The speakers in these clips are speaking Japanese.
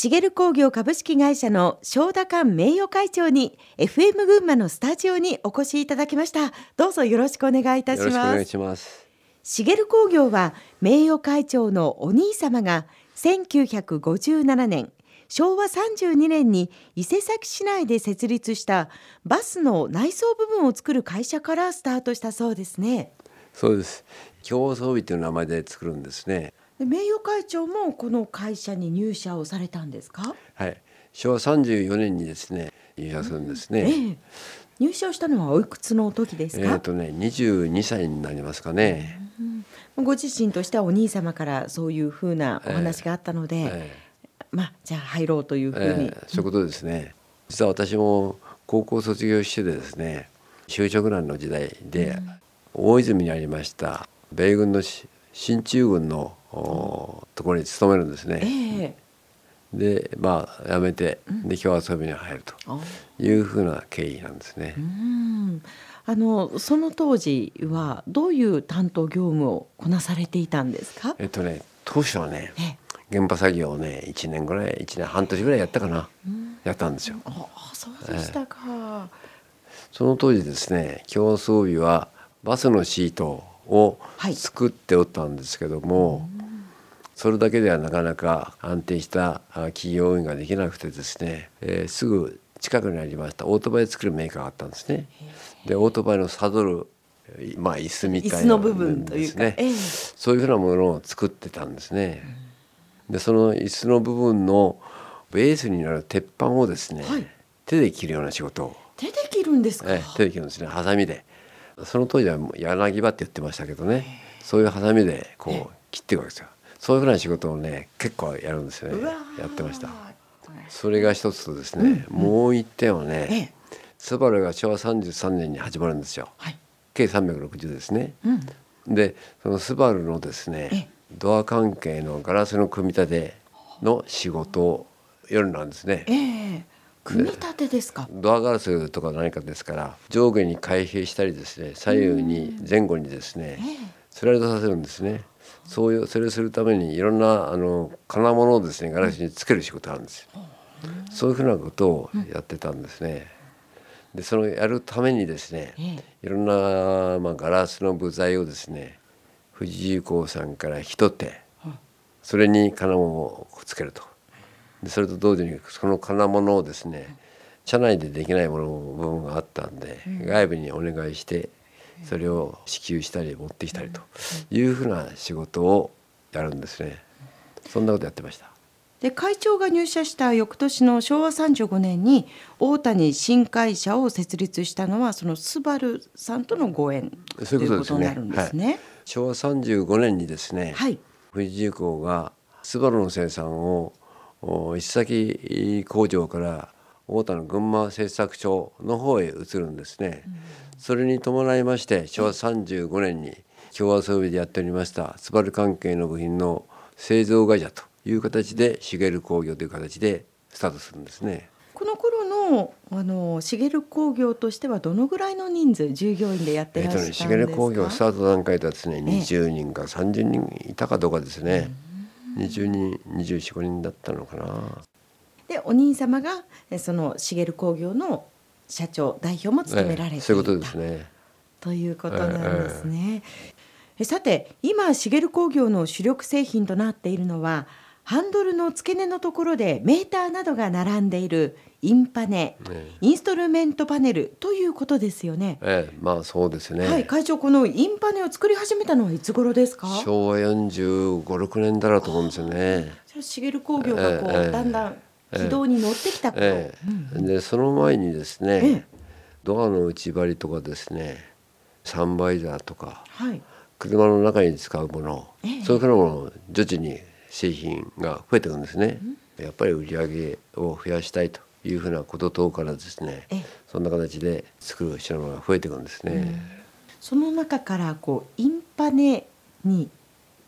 シゲル工業株式会社の正田館名誉会長に FM 群馬のスタジオにお越しいただきました。どうぞよろしくお願いいたします。よろしくお願いします。シゲル工業は名誉会長のお兄様が1957年昭和32年に伊勢崎市内で設立したバスの内装部分を作る会社からスタートしたそうですね。そうです。競装備という名前で作るんですね名誉会長もこの会社に入社をされたんですか？はい。昭和34年にですね入社するんですね、ええ、入社したのはおいくつの時ですか？えっ、とね22歳になりますかね、うん、ご自身としてはお兄様からそういうふうなお話があったので、ええ、まあじゃあ入ろうというふうに、え、そういうことですね。実は私も高校卒業してですね就職難の時代で、うん、大泉にありました米軍の進駐軍のところに勤めるんですね。えー、でまあ辞めてで今日遊びに入るというふうな経緯なんですね。あのその当時はどういう担当業務をこなされていたんですか？えっとね当初はね、現場作業をね1年ぐらい1年半年ぐらいやったかな、やったんですよ。あそうでしたか、えー、その当時ですね競争日はバスのシートを作っておったんですけども、はいそれだけではなかなか安定した企業運営ができなくてですね、えー、すぐ近くにありましたオートバイ作るメーカーがあったんですね。でオートバイのサドルまあ椅子みたいな、部分というか、えー、そういうふうなものを作ってたんですね。でその椅子の部分のベースになる鉄板をですね、はい、手で切るような仕事を。手で切るんですか、えー、手で切るんですねハサミで。その当時は柳刃って言ってましたけどね。そういうハサミでこう切っていくわけですよ。そういうふうな仕事をね結構やるんですよね。やってました。それが一つとですね、うん、もう一点はね、ええ、スバルが昭和33年に始まるんですよ、はい、計360ですね、うん、でそのスバルのですねドア関係のガラスの組み立ての仕事を夜なんですね、え組み立てですか？ドアガラスとか何かですから上下に開閉したりですね左右に前後にですね、スライドさせるんですねそういうそれをするためにいろんなあの金物をですねガラスにつける仕事があるんですよ。そういうふうなことをやってたんですね。でそのやるためにですねいろんな、まあ、ガラスの部材をですね富士重工さんから引き取ってそれに金物をつけると。でそれと同時にその金物をですね社内でできないもの部分があったんで外部にお願いしてそれを支給したり持ってきたりというふうな仕事をやるんですね。そんなことやってました。で会長が入社した翌年の昭和35年に大谷新会社を設立したのはそのスバルさんとのご縁ということになるんですね。はい、昭和35年にですね、はい、富士重工がスバルの生産を石崎工場から大田の群馬製作所の方へ移るんですね。うんそれに伴いまして昭和35年に共和装備でやっておりましたスバル関係の部品の製造会社という形でシゲル工業という形でスタートするんですね。この頃のあのシゲル工業としてはどのぐらいの人数従業員でやってらっしゃるんですか？えっとね、工業スタート段階ではですね、20人か30人いたかどうかですね。20人24、5人だったのかな。でお兄様がそのシゲル工業の社長代表も務められていた、そういうことですねということなんですね。えさて今シゲル工業の主力製品となっているのはハンドルの付け根のところでメーターなどが並んでいるインパネ、ね、インストルメントパネルということですよね。ええ、まあそうですね。はい、会長このインパネを作り始めたのはいつ頃ですか？昭和四十五六年だろうと思うんですよね。じゃシゲル工業がこう、ええ、だんだん軌道に乗ってきたええ。でその前にですね、ドアの内張りとかですねサンバイザーとか、はい、車の中に使うもの、そういうふうなもの徐々に製品が増えていくんですね。やっぱり売り上げを増やしたいというふうなこと等からですねそんな形で作る品物が増えていくんですね。うん、その中からこうインパネに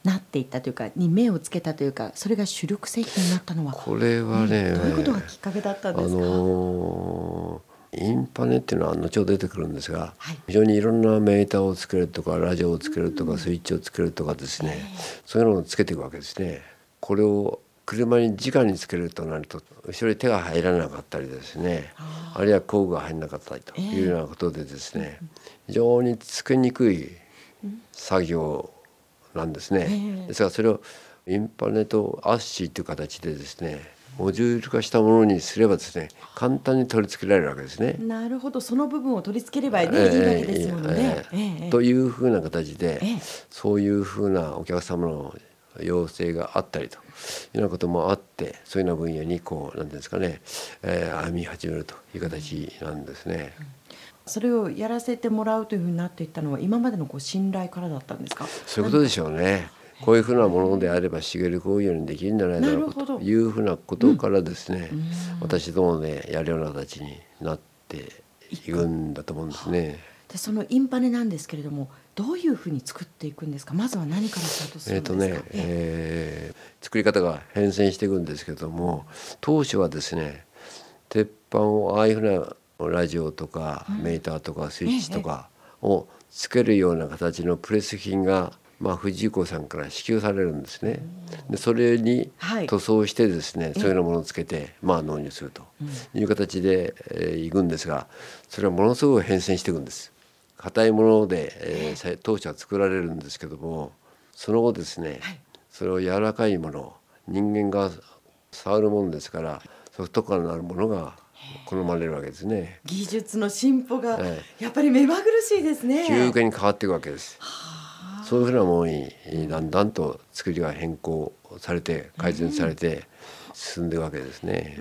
なっていったというかに目をつけたというかそれが主力製品になったのはこれはね、どういうことがきっかけだったんですか、あのー、インパネっていうのは後ほど出てくるんですが、はい、非常にいろんなメーターをつけるとかラジオをつけるとか、スイッチをつけるとかですね、そういうのをつけていくわけですね。これを車に直につけるとなると後ろに手が入らなかったりですねあるいは工具が入らなかったりというようなことでですね、非常につけにくい作業なんですね。ですからそれをインパネとアッシーという形でですねモジュール化したものにすればですね簡単に取り付けられるわけですね。なるほどその部分を取り付ければ、ねえー、いいわけですもんね。えーえー、というふうな形で、そういうふうなお客様の要請があったりというようなこともあってそういうような分野にこう何ていうんですかね、えー、歩み始めるという形なんですね。それをやらせてもらうというふうになっていったのは今までのこう信頼からだったんですか？そういうことでしょうね。こういうふうなものであれば茂工業にできるんじゃないだろうか。というふうなことからですね、うん、私どもでやるような形になっていくんだと思うんですね。でそのインパネなんですけれどもどういうふうに作っていくんですか？まずは何からスタートするんですか、えーとねえー、作り方が変遷していくんですけども当初はですね鉄板をああいうふうなラジオとか、メーターとかスイッチとかをつけるような形のプレス品がまあ、藤井子さんから支給されるんですね。でそれに塗装してですね、はい、そういうようなものをつけて、まあ、納入するという形で、えー、いくんですがそれはものすごく変遷していくんです。硬いもので、えー、当初は作られるんですけどもその後ですね、はい、それを柔らかいもの人間が触るものですからソフト感のあるものが好まれるわけですね。技術の進歩がやっぱり目まぐるしいですね。急激に変わっていくわけです。はあそういうふうなものにだんだんと作りが変更されて改善されて進んでいくわけですね。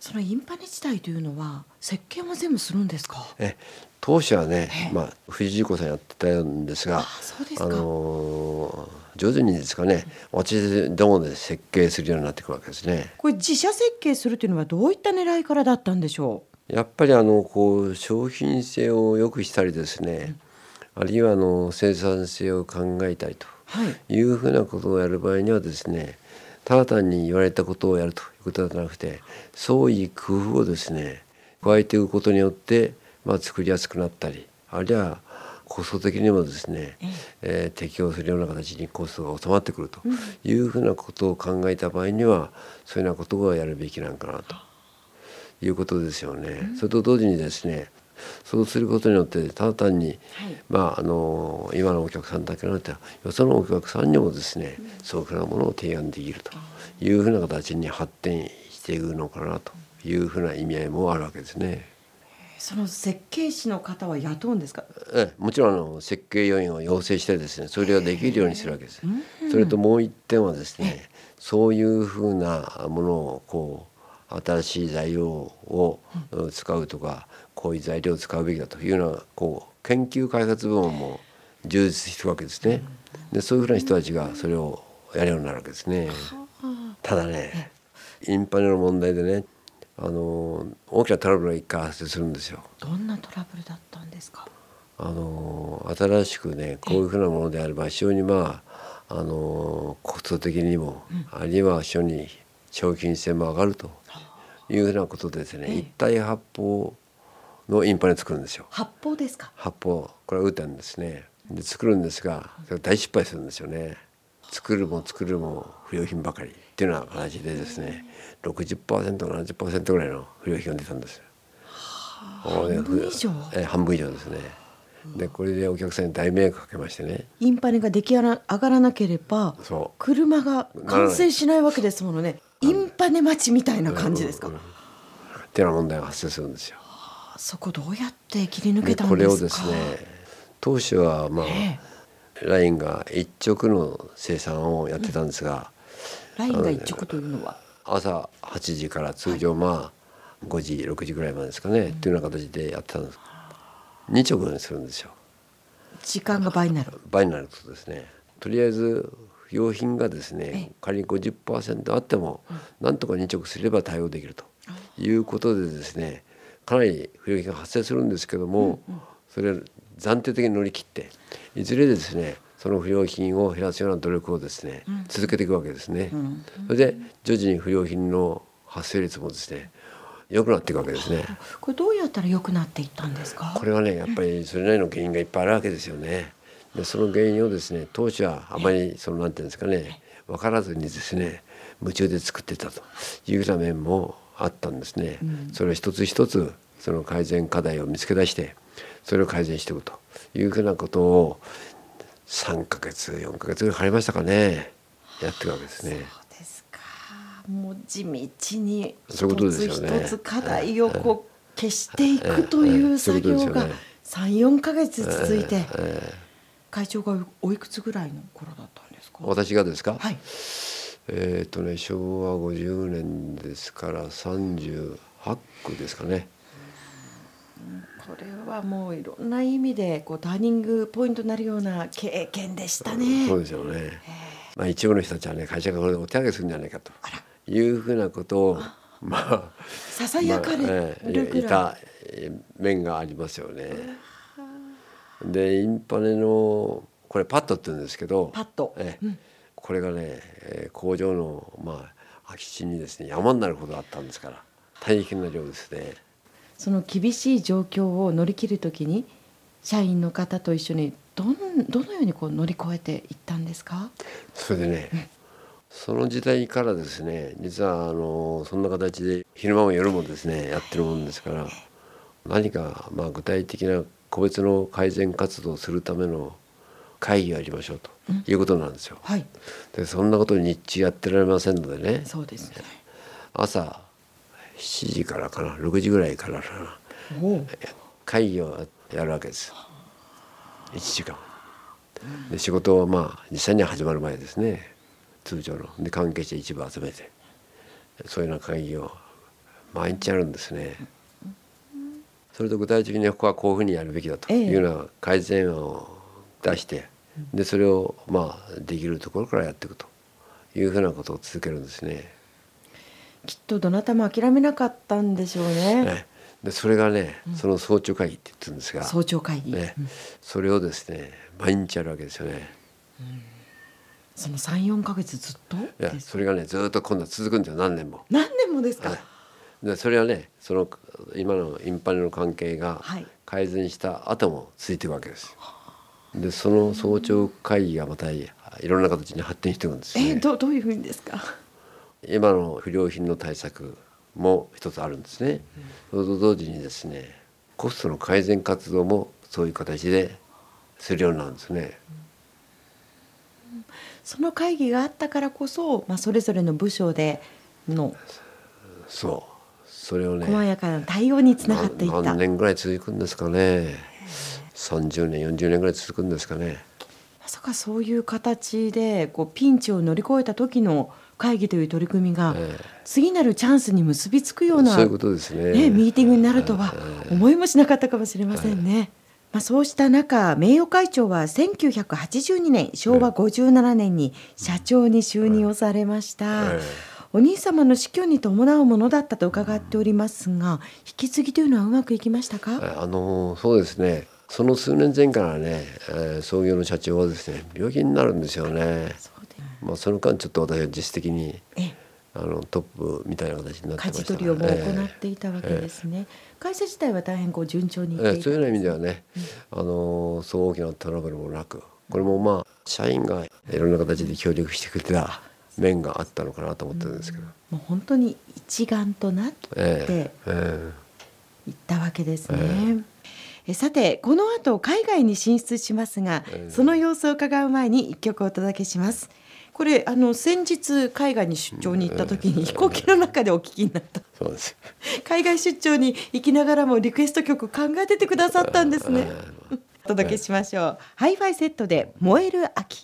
そのインパネ自体というのは設計も全部するんですか？え当初はね、まあ藤井子さんやってたんですが、あのー、上手にですかね、私どもで設計するようになっていくわけですね。これ自社設計するというのはどういった狙いからだったんでしょう？やっぱりあのこう商品性を良くしたりですね。あるいはあの生産性を考えたいというふうなことをやる場合にはですねただ単に言われたことをやるということではなくて創意工夫をですね加えていくことによって、まあ、作りやすくなったりあるいはコスト的にもですね、えー、適用するような形にコストが収まってくるというふうなことを考えた場合にはそういうようなことをやるべきなんかなということですよね。それと同時にですねそうすることによってただ単に、はい、まああの今のお客さんだけでなくてよそのお客さんにもですね、うん、そういうふうなものを提案できるというふうな形に発展していくのかなというふうな意味合いもあるわけですね。その設計士の方は雇うんですか？えもちろんあの設計要員を要請してですね、それができるようにするわけです。それともう一点はですね、そういうふうなものをこう新しい材料を使うとか、こういう材料を使うべきだというようなこう研究開発部門も充実してるわけですね。でそういうふうな人たちがそれをやるようになるわけですね。ただねインパネの問題でねあの大きなトラブルが一回発生するんですよ。どんなトラブルだったんですか？あの新しくねこういうふうなものであれば非常にまああのコスト的にも、あるいは非常に商品性も上がるというふうなことでですね、一体発泡のインパネ作るんですよ。発泡ですか？発泡これは打ってんですね。で作るんですが大失敗するんですよね。作るも作るも不良品ばかりっていうような形でですね 60%70% ぐらいの不良品が出たんです。半分以上？え半分以上ですね。でこれでお客さんに大迷惑かけましてね。インパネが出来上がらなければ車が完成しないわけですものね。インパネ待ちみたいな感じですか、うん。うん、っていうような問題が発生するんですよ。そこどうやって切り抜けたんですか？これをですね当初はまあ、えー、ラインが一直の生産をやってたんですが、うん、ラインが一直というのは？朝8時から通常まあ5時6時ぐらいまでですかね、うん、っていうような形でやってたんです。2直にするんですよ。時間が倍になる。倍になるとですね。とりあえず不用品がですね仮に50%あっても、なんとか2直すれば対応できるということでですねかなり不良品が発生するんですけども、うんうん、それを暫定的に乗り切っていずれですねその不良品を減らすような努力をですね、うん、続けていくわけですね。うん、それで徐々に不良品の発生率もですね良くなっていくわけですね。これどうやったら良くなっていったんですか？これはねやっぱりそれなりの原因がいっぱいあるわけですよね。でその原因をですね当初はあまりそのなんていうんですかね分からずにですね夢中で作ってたというような面もあったんですね。うん、それを一つ一つその改善課題を見つけ出してそれを改善していくというふうなことを3ヶ月4ヶ月ぐらいかかりましたかね。やってるわけですね。そうですか。もう地道に一つ一つ課題をこう消していくという作業が34ヶ月続いて会長がおいくつぐらいの頃だったんですか？私がですか、はい、えっ、とね昭和50年ですから38区ですかね。これはもういろんな意味でこうターニングポイントになるような経験でしたね。そうですよね。まあ一部の人たちはね会社がこれでお手上げするんじゃないかというふうなことをまあささやかれるぐらい、まあ、いた面がありますよね。でインパネのこれパッドって言うんですけどパッド、えうん、これがね工場のまあ空き地にですね山になるほどあったんですから大変な量ですね。その厳しい状況を乗り切るときに社員の方と一緒にどんどのようにこう乗り越えていったんですか？それでね、うん、その時代からですね実はあのそんな形で昼間も夜もですねやってるもんですから何かまあ具体的な個別の改善活動をするための会議をやりましょうということなんですよ。はい、でそんなこと日中やってられませんのでね。そうですね。朝7時からかな6時ぐらいから会議をやるわけです。1時間。で仕事はまあ実際には始まる前ですね。通常の。で関係者一部集めて。そういうような会議を毎日やるんですね。それと具体的にここはこういうふうにやるべきだというような改善案を出してでそれをまあできるところからやっていくというふうなことを続けるんですね。きっとどなたも諦めなかったんでしょうね。ねでそれがね、その早朝会議って言ってるんですが早朝会議、ね、それをですね毎日やるわけですよね。うん、その三四か月ずっと？いやそれがねずっと今度は続くんですよ何年も。何年もですか？でそれはねその今のインパネの関係が改善した後も続いていくわけです。はい、でその早朝会議がまたいろんな形に発展していくんですね。えどどういうふうにですか？今の不良品の対策も一つあるんですね。それと同時にですねコストの改善活動もそういう形でするようになるんですね。その会議があったからこそ、まあ、それぞれの部署でのそう。それをね細やかな対応につながっていった。何年ぐらい続くんですかね。30年40年ぐらい続くんですかね。まさかそういう形でこうピンチを乗り越えた時の会議という取り組みが次なるチャンスに結びつくような、そういうことですね。ミーティングになるとは思いもしなかったかもしれませんね。まあ、そうした中名誉会長は1982年昭和57年に社長に就任をされました。お兄様の死去に伴うものだったと伺っておりますが引き継ぎというのはうまくいきましたか？あのそうですね。その数年前からね、えー、創業の社長はですね病気になるんですよね。まあ、その間ちょっと私は実質的にあのトップみたいな形になってました舵取りをも行っていたわけですね。えー、会社自体は大変こう順調にいっていそういう意味ではね、うん、あのそう大きなトラブルもなくこれもまあ社員がいろんな形で協力してくれた面があったのかなと思ってるんですけど、うん、もう本当に一丸となっていったわけですね。えーえさてこの後海外に進出しますが、その様子を伺う前に一曲お届けします。これあの先日海外に出張に行った時に飛行機の中でお聞きになった。そうです。海外出張に行きながらもリクエスト曲考えててくださったんですね。お届けしましょう。ハイファイセットで燃える秋